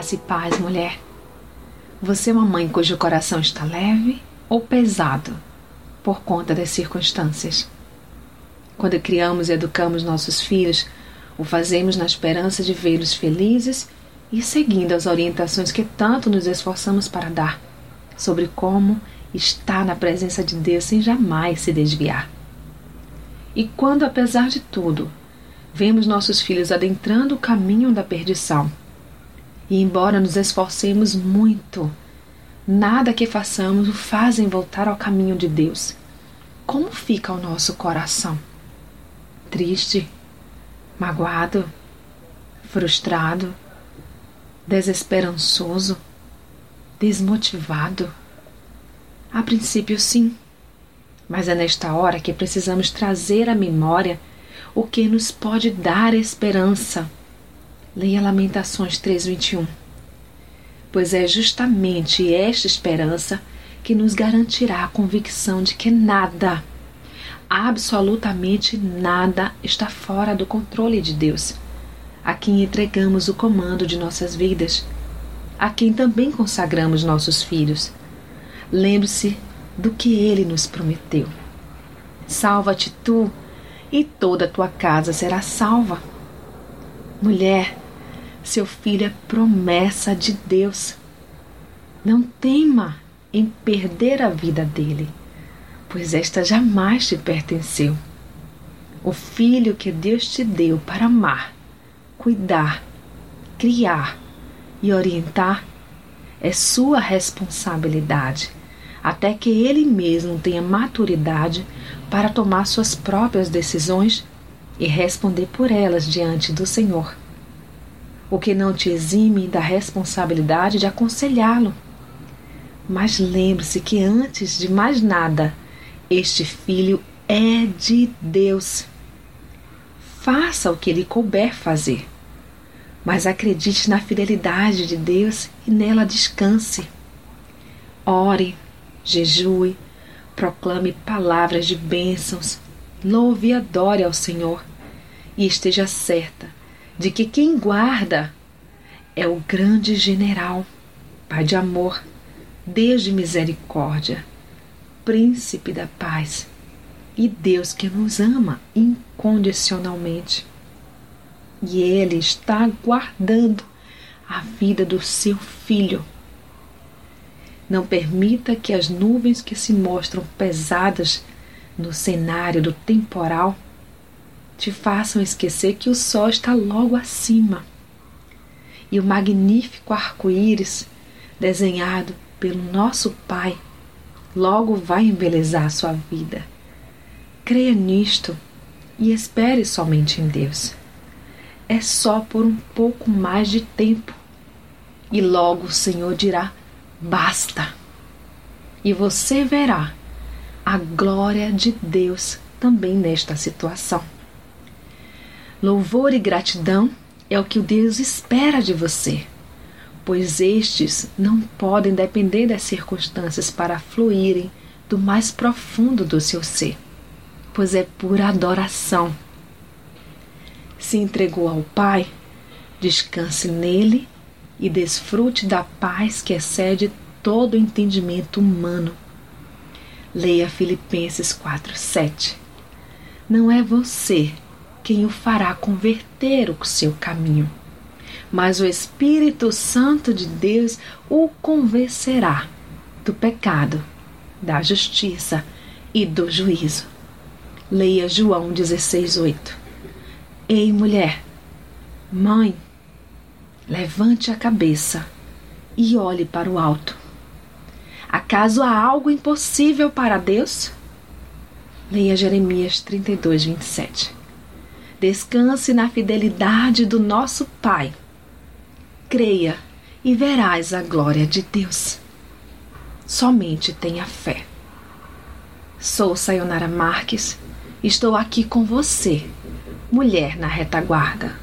Graça e paz, mulher. Você é uma mãe cujo coração está leve ou pesado por conta das circunstâncias? Quando criamos e educamos nossos filhos, o fazemos na esperança de vê-los felizes e seguindo as orientações que tanto nos esforçamos para dar sobre como estar na presença de Deus sem jamais se desviar. E quando, apesar de tudo, vemos nossos filhos adentrando o caminho da perdição, e embora nos esforcemos muito, nada que façamos o fazem voltar ao caminho de Deus. Como fica o nosso coração? Triste, magoado, frustrado, desesperançoso, desmotivado? A princípio, sim. Mas é nesta hora que precisamos trazer à memória o que nos pode dar esperança Leia Lamentações 3:21. Pois é justamente esta esperança que nos garantirá a convicção de que nada, absolutamente nada, está fora do controle de Deus, a quem entregamos o comando de nossas vidas, a quem também consagramos nossos filhos. Lembre-se do que ele nos prometeu. Salva-te tu, e toda a tua casa será salva. Mulher, seu filho é promessa de Deus. Não tema em perder a vida dele, pois esta jamais te pertenceu. O filho que Deus te deu para amar, cuidar, criar e orientar é sua responsabilidade, até que ele mesmo tenha maturidade para tomar suas próprias decisões e responder por elas diante do Senhor o que não te exime da responsabilidade de aconselhá-lo. Mas lembre-se que antes de mais nada, este filho é de Deus. Faça o que lhe couber fazer, mas acredite na fidelidade de Deus e nela descanse. Ore, jejue, proclame palavras de bênçãos, louve e adore ao Senhor e esteja certa de que quem guarda é o grande general, Pai de amor, Deus de misericórdia, Príncipe da paz e Deus que nos ama incondicionalmente. E Ele está guardando a vida do seu filho. Não permita que as nuvens que se mostram pesadas no cenário do temporal te façam esquecer que o sol está logo acima e o magnífico arco-íris desenhado pelo nosso Pai logo vai embelezar sua vida. Creia nisto e espere somente em Deus. É só por um pouco mais de tempo e logo o Senhor dirá: basta. E você verá a glória de Deus também nesta situação. Louvor e gratidão é o que o Deus espera de você, pois estes não podem depender das circunstâncias para fluírem do mais profundo do seu ser, pois é pura adoração. Se entregou ao Pai, descanse nele e desfrute da paz que excede todo o entendimento humano. Leia Filipenses 4:7. Não é você quem o fará converter o seu caminho. Mas o Espírito Santo de Deus o convencerá do pecado, da justiça e do juízo. Leia João 16:8. Ei, mulher, mãe, levante a cabeça e olhe para o alto. Acaso há algo impossível para Deus? Leia Jeremias 32, 27. Descanse na fidelidade do nosso Pai. Creia e verás a glória de Deus. Somente tenha fé. Sou Sayonara Marques. Estou aqui com você, mulher na retaguarda.